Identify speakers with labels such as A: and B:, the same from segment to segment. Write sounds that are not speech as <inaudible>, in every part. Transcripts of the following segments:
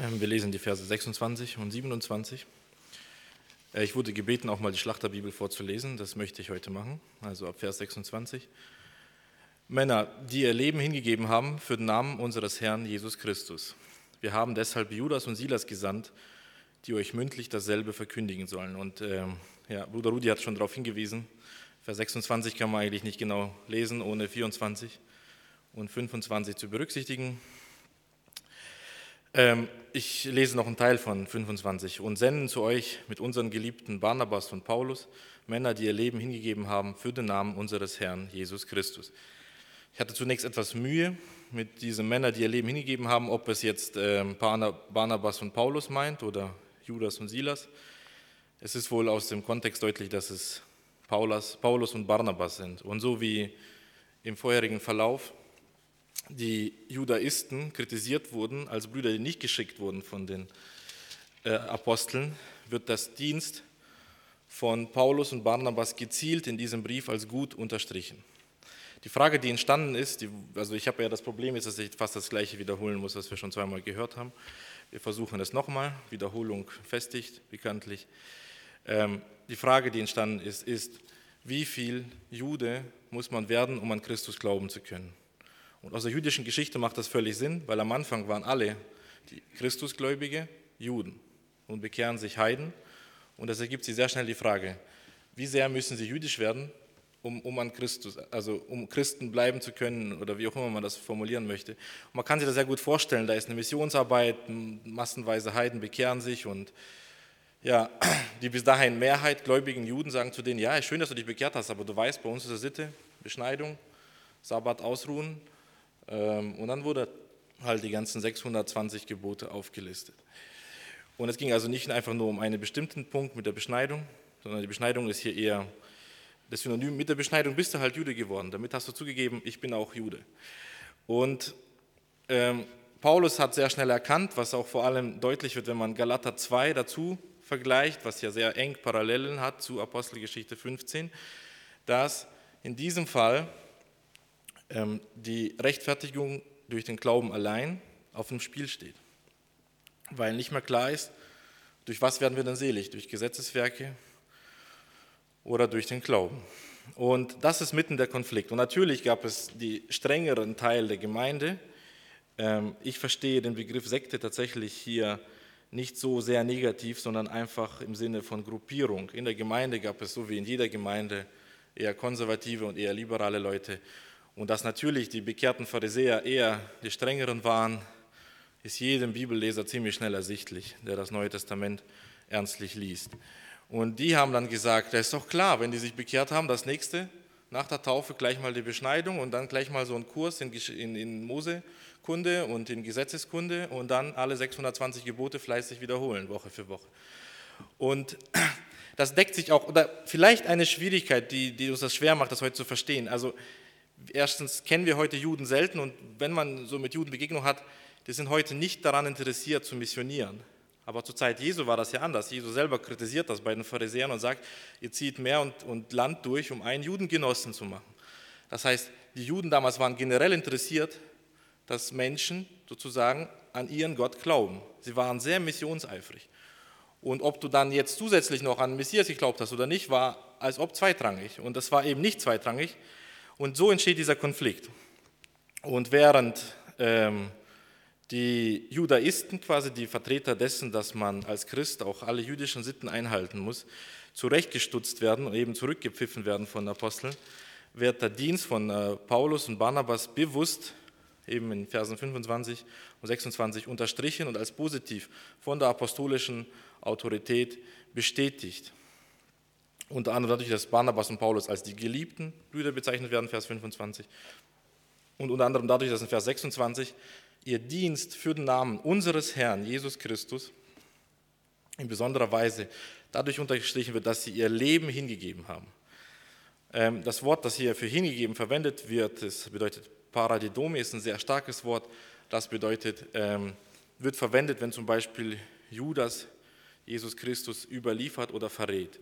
A: Ähm, wir lesen die Verse 26 und 27. Äh, ich wurde gebeten, auch mal die Schlachterbibel vorzulesen. Das möchte ich heute machen, also ab Vers 26. Männer, die ihr Leben hingegeben haben für den Namen unseres Herrn Jesus Christus. Wir haben deshalb Judas und Silas gesandt, die euch mündlich dasselbe verkündigen sollen. Und äh, ja, Bruder Rudi hat schon darauf hingewiesen. Vers 26 kann man eigentlich nicht genau lesen, ohne 24 und 25 zu berücksichtigen. Ähm, ich lese noch einen Teil von 25. Und senden zu euch mit unseren geliebten Barnabas und Paulus Männer, die ihr Leben hingegeben haben für den Namen unseres Herrn Jesus Christus. Ich hatte zunächst etwas Mühe mit diesen Männern, die ihr Leben hingegeben haben, ob es jetzt ähm, Barnabas und Paulus meint oder Judas und Silas. Es ist wohl aus dem Kontext deutlich, dass es Paulus, Paulus und Barnabas sind. Und so wie im vorherigen Verlauf die Judaisten kritisiert wurden als Brüder, die nicht geschickt wurden von den äh, Aposteln, wird das Dienst von Paulus und Barnabas gezielt in diesem Brief als gut unterstrichen. Die Frage, die entstanden ist, die, also ich habe ja das Problem jetzt, dass ich fast das Gleiche wiederholen muss, was wir schon zweimal gehört haben. Wir versuchen es nochmal. Wiederholung festigt bekanntlich. Ähm, die Frage, die entstanden ist, ist, wie viel Jude muss man werden, um an Christus glauben zu können? Und aus der jüdischen Geschichte macht das völlig Sinn, weil am Anfang waren alle die Christusgläubige Juden und bekehren sich Heiden. Und das ergibt sich sehr schnell die Frage, wie sehr müssen sie jüdisch werden, um, um an Christus, also um Christen bleiben zu können oder wie auch immer man das formulieren möchte. Und man kann sich das sehr gut vorstellen, da ist eine Missionsarbeit, massenweise Heiden bekehren sich und ja, <clears throat> die bis dahin Mehrheit gläubigen Juden sagen zu denen, ja, schön, dass du dich bekehrt hast, aber du weißt, bei uns ist es Sitte, Beschneidung, Sabbat ausruhen und dann wurde halt die ganzen 620 Gebote aufgelistet. Und es ging also nicht einfach nur um einen bestimmten Punkt mit der Beschneidung, sondern die Beschneidung ist hier eher das Synonym. Mit der Beschneidung bist du halt Jude geworden. Damit hast du zugegeben, ich bin auch Jude. Und ähm, Paulus hat sehr schnell erkannt, was auch vor allem deutlich wird, wenn man Galater 2 dazu vergleicht, was ja sehr eng Parallelen hat zu Apostelgeschichte 15, dass in diesem Fall ähm, die Rechtfertigung durch den Glauben allein auf dem Spiel steht. Weil nicht mehr klar ist, durch was werden wir dann selig? Durch Gesetzeswerke oder durch den Glauben? Und das ist mitten der Konflikt. Und natürlich gab es die strengeren Teile der Gemeinde. Ähm, ich verstehe den Begriff Sekte tatsächlich hier nicht so sehr negativ, sondern einfach im Sinne von Gruppierung. In der Gemeinde gab es so wie in jeder Gemeinde eher konservative und eher liberale Leute. Und dass natürlich die bekehrten Pharisäer eher die strengeren waren, ist jedem Bibelleser ziemlich schnell ersichtlich, der das Neue Testament ernstlich liest. Und die haben dann gesagt, das ist doch klar, wenn die sich bekehrt haben, das nächste, nach der Taufe gleich mal die Beschneidung und dann gleich mal so ein Kurs in, in, in Mosekunde und in Gesetzeskunde und dann alle 620 Gebote fleißig wiederholen, Woche für Woche. Und das deckt sich auch, oder vielleicht eine Schwierigkeit, die, die uns das schwer macht, das heute zu verstehen. Also erstens kennen wir heute Juden selten und wenn man so mit Juden Begegnung hat, die sind heute nicht daran interessiert zu missionieren. Aber zur Zeit Jesu war das ja anders. Jesu selber kritisiert das bei den Pharisäern und sagt, ihr zieht Meer und, und Land durch, um einen Judengenossen zu machen. Das heißt, die Juden damals waren generell interessiert, dass Menschen sozusagen an ihren Gott glauben. Sie waren sehr missionseifrig. Und ob du dann jetzt zusätzlich noch an Messias geglaubt hast oder nicht, war als ob zweitrangig. Und das war eben nicht zweitrangig, und so entsteht dieser Konflikt. Und während ähm, die Judaisten, quasi die Vertreter dessen, dass man als Christ auch alle jüdischen Sitten einhalten muss, zurechtgestutzt werden und eben zurückgepfiffen werden von Aposteln, wird der Dienst von äh, Paulus und Barnabas bewusst eben in Versen 25 und 26 unterstrichen und als positiv von der apostolischen Autorität bestätigt. Unter anderem dadurch, dass Barnabas und Paulus als die geliebten Brüder bezeichnet werden, Vers 25. Und unter anderem dadurch, dass in Vers 26 ihr Dienst für den Namen unseres Herrn Jesus Christus in besonderer Weise dadurch unterstrichen wird, dass sie ihr Leben hingegeben haben. Ähm, das Wort, das hier für hingegeben verwendet wird, das bedeutet Paradidome, ist ein sehr starkes Wort. Das bedeutet, ähm, wird verwendet, wenn zum Beispiel Judas Jesus Christus überliefert oder verrät.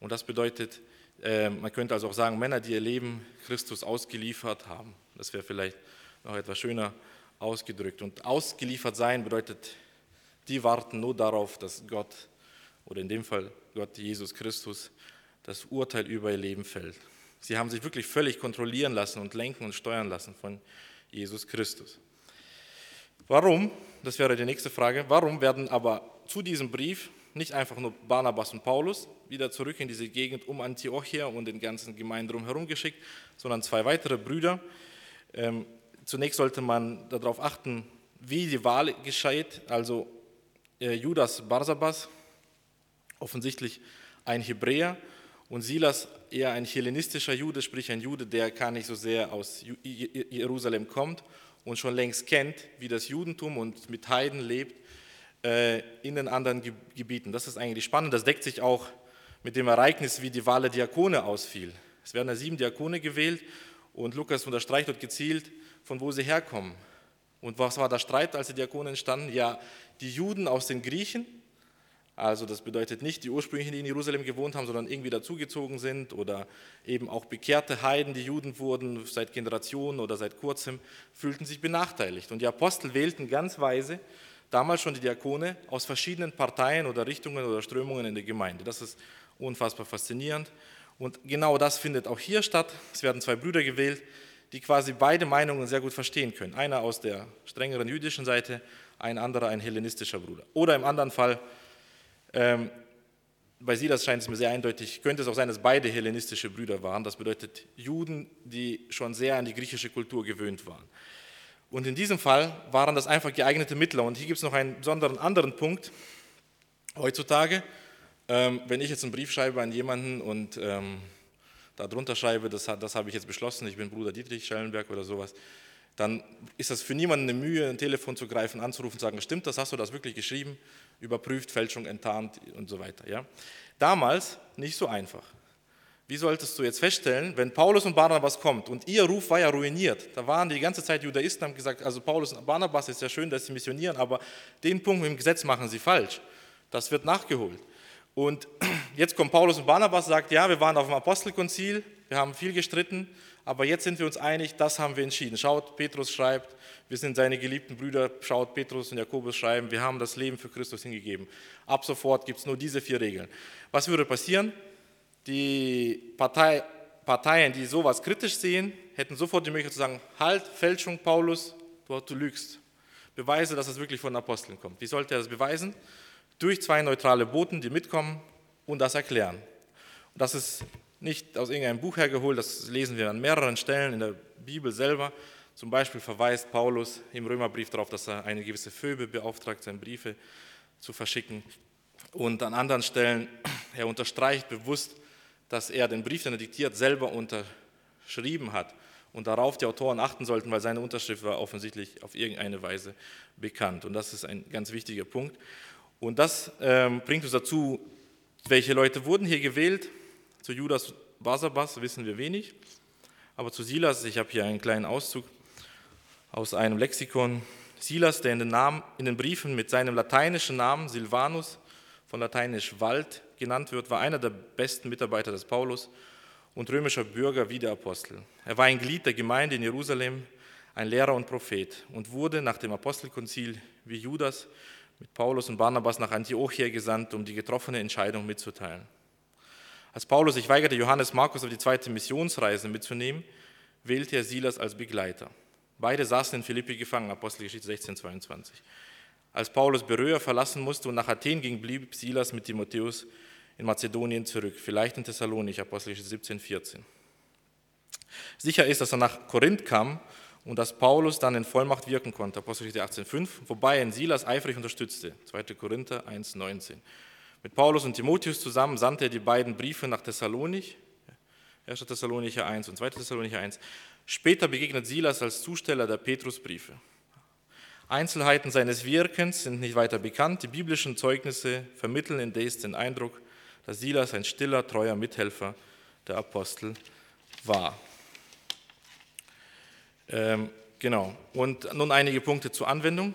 A: Und das bedeutet, ähm, man könnte also auch sagen, Männer, die ihr Leben Christus ausgeliefert haben. Das wäre vielleicht noch etwas schöner ausgedrückt. Und ausgeliefert sein bedeutet die warten nur darauf, dass Gott, oder in dem Fall Gott Jesus Christus, das Urteil über ihr Leben fällt. Sie haben sich wirklich völlig kontrollieren lassen und lenken und steuern lassen von Jesus Christus. Warum, das wäre die nächste Frage, warum werden aber zu diesem Brief nicht einfach nur Barnabas und Paulus wieder zurück in diese Gegend um Antiochia und den ganzen Gemeinden drumherum geschickt, sondern zwei weitere Brüder. Ähm, zunächst sollte man darauf achten, wie die Wahl geschieht. Also äh, Judas Barsabas, offensichtlich ein Hebräer, und Silas eher ein hellenistischer Jude, sprich ein Jude, der gar nicht so sehr aus Jerusalem kommt und schon längst kennt, wie das Judentum und mit Heiden lebt in den anderen Gebieten. Das ist eigentlich spannend. Das deckt sich auch mit dem Ereignis, wie die Wahl der Diakone ausfiel. Es werden ja sieben Diakone gewählt und Lukas unterstreicht dort gezielt, von wo sie herkommen. Und was war der Streit, als die Diakone entstanden? Ja, die Juden aus den Griechen also das bedeutet nicht die ursprünglichen, die in Jerusalem gewohnt haben, sondern irgendwie dazugezogen sind oder eben auch bekehrte Heiden, die Juden wurden seit Generationen oder seit kurzem, fühlten sich benachteiligt. Und die Apostel wählten ganz weise damals schon die Diakone aus verschiedenen Parteien oder Richtungen oder Strömungen in der Gemeinde. Das ist unfassbar faszinierend. Und genau das findet auch hier statt. Es werden zwei Brüder gewählt, die quasi beide Meinungen sehr gut verstehen können. Einer aus der strengeren jüdischen Seite, ein anderer ein hellenistischer Bruder. Oder im anderen Fall ähm, bei Silas scheint es mir sehr eindeutig, könnte es auch sein, dass beide hellenistische Brüder waren. Das bedeutet Juden, die schon sehr an die griechische Kultur gewöhnt waren. Und in diesem Fall waren das einfach geeignete Mittler. Und hier gibt es noch einen besonderen anderen Punkt. Heutzutage, ähm, wenn ich jetzt einen Brief schreibe an jemanden und ähm, darunter schreibe, das, das habe ich jetzt beschlossen, ich bin Bruder Dietrich Schellenberg oder sowas, dann ist das für niemanden eine Mühe, ein Telefon zu greifen, anzurufen zu sagen, stimmt das, hast du das wirklich geschrieben? überprüft, Fälschung enttarnt und so weiter. Ja? Damals nicht so einfach. Wie solltest du jetzt feststellen, wenn Paulus und Barnabas kommt und ihr Ruf war ja ruiniert, da waren die ganze Zeit Judaisten, haben gesagt, also Paulus und Barnabas ist ja schön, dass sie missionieren, aber den Punkt im Gesetz machen sie falsch. Das wird nachgeholt. Und <clears throat> jetzt kommt Paulus und Barnabas und sagt, ja, wir waren auf dem Apostelkonzil, wir haben viel gestritten, aber jetzt sind wir uns einig, das haben wir entschieden. Schaut, Petrus schreibt, wir sind seine geliebten Brüder, schaut Petrus und Jakobus schreiben, wir haben das Leben für Christus hingegeben. Ab sofort gibt es nur diese vier Regeln. Was würde passieren? Die Partei, Parteien, die sowas kritisch sehen, hätten sofort die Möglichkeit zu sagen, halt, Fälschung, Paulus, du, du lügst. Beweise, dass es wirklich von Aposteln kommt. Wie sollte er das beweisen? Durch zwei neutrale Boten, die mitkommen und das erklären. Und das ist nicht aus irgendeinem Buch hergeholt, das lesen wir an mehreren Stellen in der Bibel selber. Zum Beispiel verweist Paulus im Römerbrief darauf, dass er eine gewisse Phoebe beauftragt, seine Briefe zu verschicken. Und an anderen Stellen, er unterstreicht bewusst, dass er den Brief, den er diktiert, selber unterschrieben hat und darauf die Autoren achten sollten, weil seine Unterschrift war offensichtlich auf irgendeine Weise bekannt. Und das ist ein ganz wichtiger Punkt. Und das ähm, bringt uns dazu, welche Leute wurden hier gewählt. Zu Judas Basabas wissen wir wenig, aber zu Silas, ich habe hier einen kleinen Auszug, aus einem Lexikon. Silas, der in den, Namen, in den Briefen mit seinem lateinischen Namen Silvanus, von lateinisch Wald genannt wird, war einer der besten Mitarbeiter des Paulus und römischer Bürger wie der Apostel. Er war ein Glied der Gemeinde in Jerusalem, ein Lehrer und Prophet und wurde nach dem Apostelkonzil wie Judas mit Paulus und Barnabas nach Antiochia gesandt, um die getroffene Entscheidung mitzuteilen. Als Paulus sich weigerte, Johannes Markus auf die zweite Missionsreise mitzunehmen, wählte er Silas als Begleiter. Beide saßen in Philippi gefangen, Apostelgeschichte 16, 22. Als Paulus Beröa verlassen musste und nach Athen ging, blieb Silas mit Timotheus in Mazedonien zurück, vielleicht in Thessalonik, Apostelgeschichte 17, 14. Sicher ist, dass er nach Korinth kam und dass Paulus dann in Vollmacht wirken konnte, Apostelgeschichte 18, 5, wobei er Silas eifrig unterstützte, 2. Korinther 1, 19. Mit Paulus und Timotheus zusammen sandte er die beiden Briefe nach Thessalonik, 1. Thessalonicher 1 und 2. Thessalonicher 1. Später begegnet Silas als Zusteller der Petrusbriefe. Einzelheiten seines Wirkens sind nicht weiter bekannt. Die biblischen Zeugnisse vermitteln indes den Eindruck, dass Silas ein stiller, treuer Mithelfer der Apostel war. Ähm, genau. Und nun einige Punkte zur Anwendung.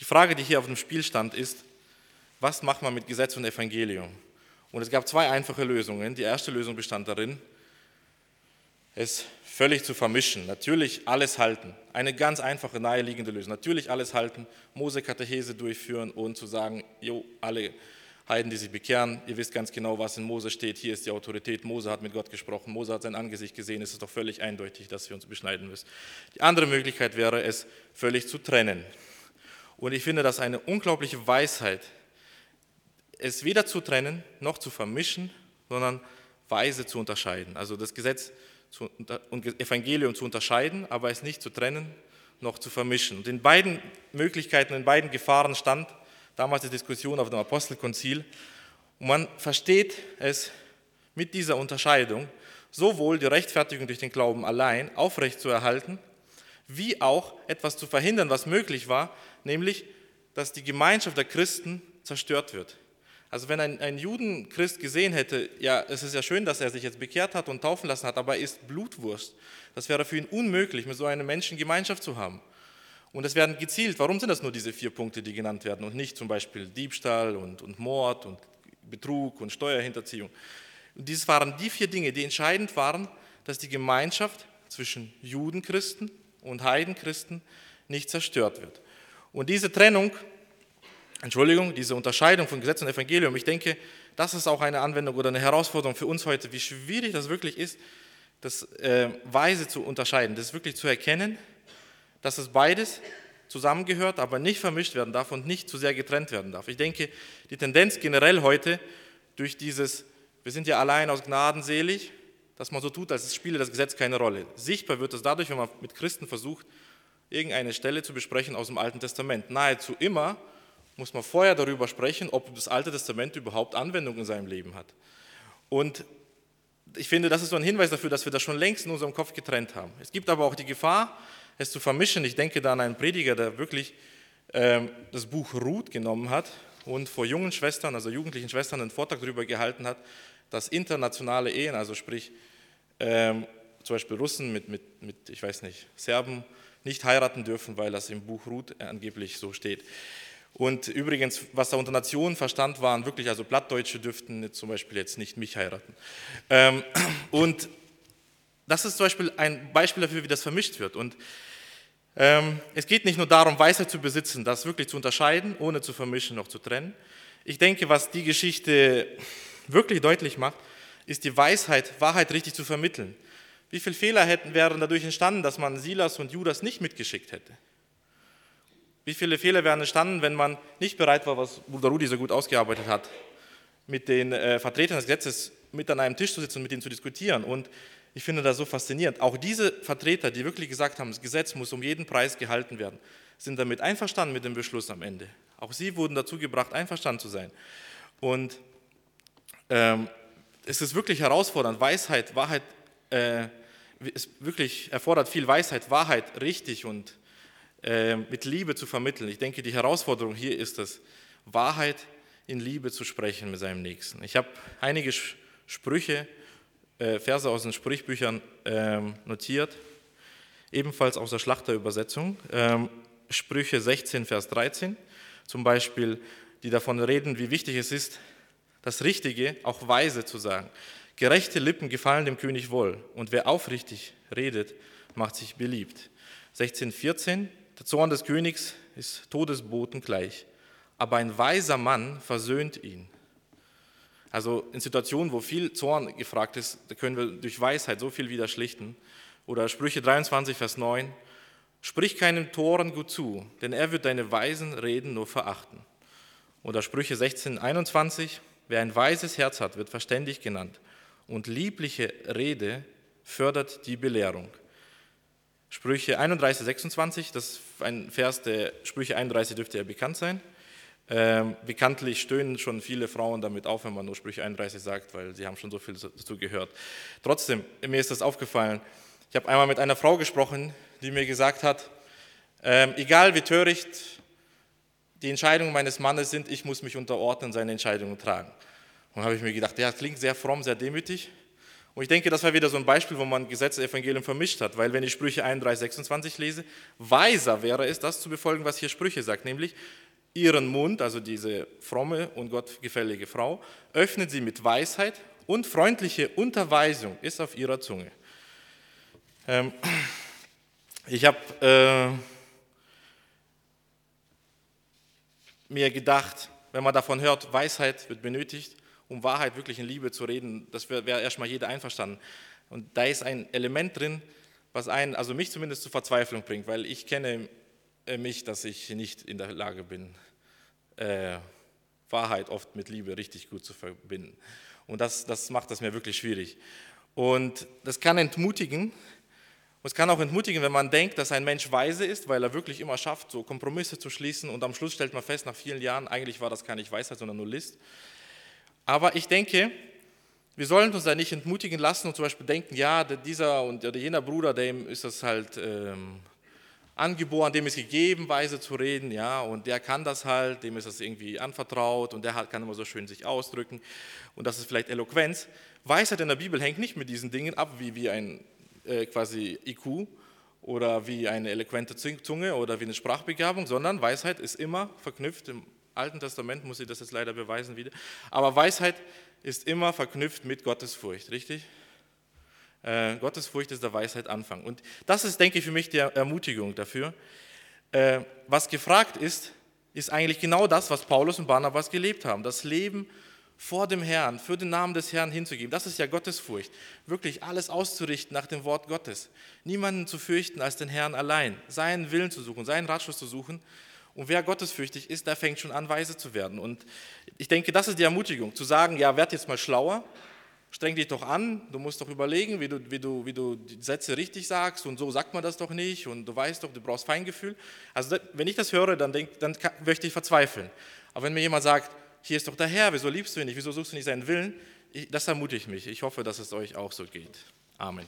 A: Die Frage, die hier auf dem Spiel stand, ist, was macht man mit Gesetz und Evangelium? Und es gab zwei einfache Lösungen. Die erste Lösung bestand darin, es völlig zu vermischen. Natürlich alles halten. Eine ganz einfache, naheliegende Lösung. Natürlich alles halten, Mose-Katechese durchführen und zu sagen, jo, alle Heiden, die sich bekehren, ihr wisst ganz genau, was in Mose steht. Hier ist die Autorität. Mose hat mit Gott gesprochen. Mose hat sein Angesicht gesehen. Es ist doch völlig eindeutig, dass wir uns beschneiden müssen. Die andere Möglichkeit wäre es, völlig zu trennen. Und ich finde das eine unglaubliche Weisheit, es weder zu trennen noch zu vermischen, sondern weise zu unterscheiden. Also das Gesetz und Evangelium zu unterscheiden, aber es nicht zu trennen noch zu vermischen. Und in beiden Möglichkeiten, in beiden Gefahren stand damals die Diskussion auf dem Apostelkonzil. Und man versteht es mit dieser Unterscheidung, sowohl die Rechtfertigung durch den Glauben allein aufrechtzuerhalten, wie auch etwas zu verhindern, was möglich war, nämlich, dass die Gemeinschaft der Christen zerstört wird. Also wenn ein, ein Judenchrist gesehen hätte, ja, es ist ja schön, dass er sich jetzt bekehrt hat und taufen lassen hat, aber er ist Blutwurst. Das wäre für ihn unmöglich, mit so einem Menschen Gemeinschaft zu haben. Und es werden gezielt, warum sind das nur diese vier Punkte, die genannt werden und nicht zum Beispiel Diebstahl und, und Mord und Betrug und Steuerhinterziehung. Und dies waren die vier Dinge, die entscheidend waren, dass die Gemeinschaft zwischen Judenchristen und Heidenchristen nicht zerstört wird. Und diese Trennung Entschuldigung, diese Unterscheidung von Gesetz und Evangelium, ich denke, das ist auch eine Anwendung oder eine Herausforderung für uns heute, wie schwierig das wirklich ist, das äh, weise zu unterscheiden, das wirklich zu erkennen, dass es beides zusammengehört, aber nicht vermischt werden darf und nicht zu sehr getrennt werden darf. Ich denke, die Tendenz generell heute durch dieses, wir sind ja allein aus Gnaden selig, dass man so tut, als spiele das Gesetz keine Rolle. Sichtbar wird es dadurch, wenn man mit Christen versucht, irgendeine Stelle zu besprechen aus dem Alten Testament. Nahezu immer muss man vorher darüber sprechen, ob das Alte Testament überhaupt Anwendung in seinem Leben hat. Und ich finde, das ist so ein Hinweis dafür, dass wir das schon längst in unserem Kopf getrennt haben. Es gibt aber auch die Gefahr, es zu vermischen. Ich denke da an einen Prediger, der wirklich ähm, das Buch Ruth genommen hat und vor jungen Schwestern, also jugendlichen Schwestern, einen Vortrag darüber gehalten hat, dass internationale Ehen, also sprich ähm, zum Beispiel Russen mit, mit, mit, ich weiß nicht, Serben, nicht heiraten dürfen, weil das im Buch Ruth angeblich so steht. Und übrigens, was da unter Nationen verstand, waren wirklich, also Plattdeutsche dürften zum Beispiel jetzt nicht mich heiraten. Ähm, <clears throat> und das ist zum Beispiel ein Beispiel dafür, wie das vermischt wird. Und ähm, es geht nicht nur darum, Weisheit zu besitzen, das wirklich zu unterscheiden, ohne zu vermischen, noch zu trennen. Ich denke, was die Geschichte wirklich deutlich macht, ist die Weisheit, Wahrheit richtig zu vermitteln. Wie viele Fehler hätten, wären dadurch entstanden, dass man Silas und Judas nicht mitgeschickt hätte? Wie viele Fehler wären entstanden, wenn man nicht bereit war, was Bruder Rudi so gut ausgearbeitet hat, mit den äh, Vertretern des Gesetzes mit an einem Tisch zu sitzen und mit ihnen zu diskutieren. Und ich finde das so faszinierend. Auch diese Vertreter, die wirklich gesagt haben, das Gesetz muss um jeden Preis gehalten werden, sind damit einverstanden mit dem Beschluss am Ende. Auch sie wurden dazu gebracht, einverstanden zu sein. Und ähm, es ist wirklich herausfordernd. Weisheit, Wahrheit, äh, es wirklich erfordert viel Weisheit, Wahrheit richtig und mit Liebe zu vermitteln. Ich denke, die Herausforderung hier ist es, Wahrheit in Liebe zu sprechen mit seinem Nächsten. Ich habe einige Sprüche, äh, Verse aus den Sprichbüchern ähm, notiert, ebenfalls aus der Schlachterübersetzung. Ähm, Sprüche 16, Vers 13 zum Beispiel, die davon reden, wie wichtig es ist, das Richtige auch weise zu sagen. Gerechte Lippen gefallen dem König wohl und wer aufrichtig redet, macht sich beliebt. 16, 14, der Zorn des Königs ist Todesboten gleich, aber ein weiser Mann versöhnt ihn. Also in Situationen, wo viel Zorn gefragt ist, da können wir durch Weisheit so viel wieder schlichten. Oder Sprüche 23, Vers 9, sprich keinem Toren gut zu, denn er wird deine weisen Reden nur verachten. Oder Sprüche 16, 21, wer ein weises Herz hat, wird verständig genannt und liebliche Rede fördert die Belehrung. Sprüche 31, 26, das ist ein Vers, der Sprüche 31 dürfte ja bekannt sein. Ähm, bekanntlich stöhnen schon viele Frauen damit auf, wenn man nur Sprüche 31 sagt, weil sie haben schon so viel dazu gehört. Trotzdem, mir ist das aufgefallen. Ich habe einmal mit einer Frau gesprochen, die mir gesagt hat, ähm, egal wie töricht die Entscheidungen meines Mannes sind, ich muss mich unterordnen, seine Entscheidungen tragen. Und habe ich mir gedacht, ja, klingt sehr fromm, sehr demütig. Und ich denke, das war wieder so ein Beispiel, wo man Gesetz und Evangelium vermischt hat, weil wenn ich Sprüche 31, 26 lese, weiser wäre es, das zu befolgen, was hier Sprüche sagt, nämlich ihren Mund, also diese fromme und gottgefällige Frau, öffnet sie mit Weisheit und freundliche Unterweisung ist auf ihrer Zunge. Ähm, ich habe äh, mir gedacht, wenn man davon hört, Weisheit wird benötigt, um Wahrheit wirklich in Liebe zu reden, das wäre wär erstmal jeder einverstanden. Und da ist ein Element drin, was einen, also mich zumindest zur Verzweiflung bringt, weil ich kenne äh, mich, dass ich nicht in der Lage bin, äh, Wahrheit oft mit Liebe richtig gut zu verbinden. Und das, das macht das mir wirklich schwierig. Und das kann entmutigen. Und es kann auch entmutigen, wenn man denkt, dass ein Mensch weise ist, weil er wirklich immer schafft, so Kompromisse zu schließen. Und am Schluss stellt man fest, nach vielen Jahren, eigentlich war das gar nicht Weisheit, sondern nur List. Aber ich denke, wir sollen uns da nicht entmutigen lassen und zum Beispiel denken, ja, dieser und jener Bruder, dem ist das halt ähm, angeboren, dem ist gegeben, weise zu reden, ja, und der kann das halt, dem ist das irgendwie anvertraut und der hat, kann immer so schön sich ausdrücken und das ist vielleicht Eloquenz. Weisheit in der Bibel hängt nicht mit diesen Dingen ab, wie, wie ein äh, quasi IQ oder wie eine eloquente Zunge oder wie eine Sprachbegabung, sondern Weisheit ist immer verknüpft im Alten Testament muss ich das jetzt leider beweisen wieder. Aber Weisheit ist immer verknüpft mit Gottesfurcht, richtig? Äh, Gottesfurcht ist der Weisheit Anfang. Und das ist, denke ich, für mich die Ermutigung dafür. Äh, was gefragt ist, ist eigentlich genau das, was Paulus und Barnabas gelebt haben. Das Leben vor dem Herrn, für den Namen des Herrn hinzugeben. Das ist ja Gottesfurcht. Wirklich alles auszurichten nach dem Wort Gottes. Niemanden zu fürchten als den Herrn allein. Seinen Willen zu suchen, seinen Ratschluss zu suchen und wer gottesfürchtig ist, der fängt schon an, weise zu werden. Und ich denke, das ist die Ermutigung, zu sagen, ja, werd jetzt mal schlauer, streng dich doch an, du musst doch überlegen, wie du, wie, du, wie du die Sätze richtig sagst und so sagt man das doch nicht und du weißt doch, du brauchst Feingefühl. Also wenn ich das höre, dann, denk, dann möchte ich verzweifeln. Aber wenn mir jemand sagt, hier ist doch der Herr, wieso liebst du ihn nicht, wieso suchst du nicht seinen Willen, ich, das ermutigt mich. Ich hoffe, dass es euch auch so geht. Amen.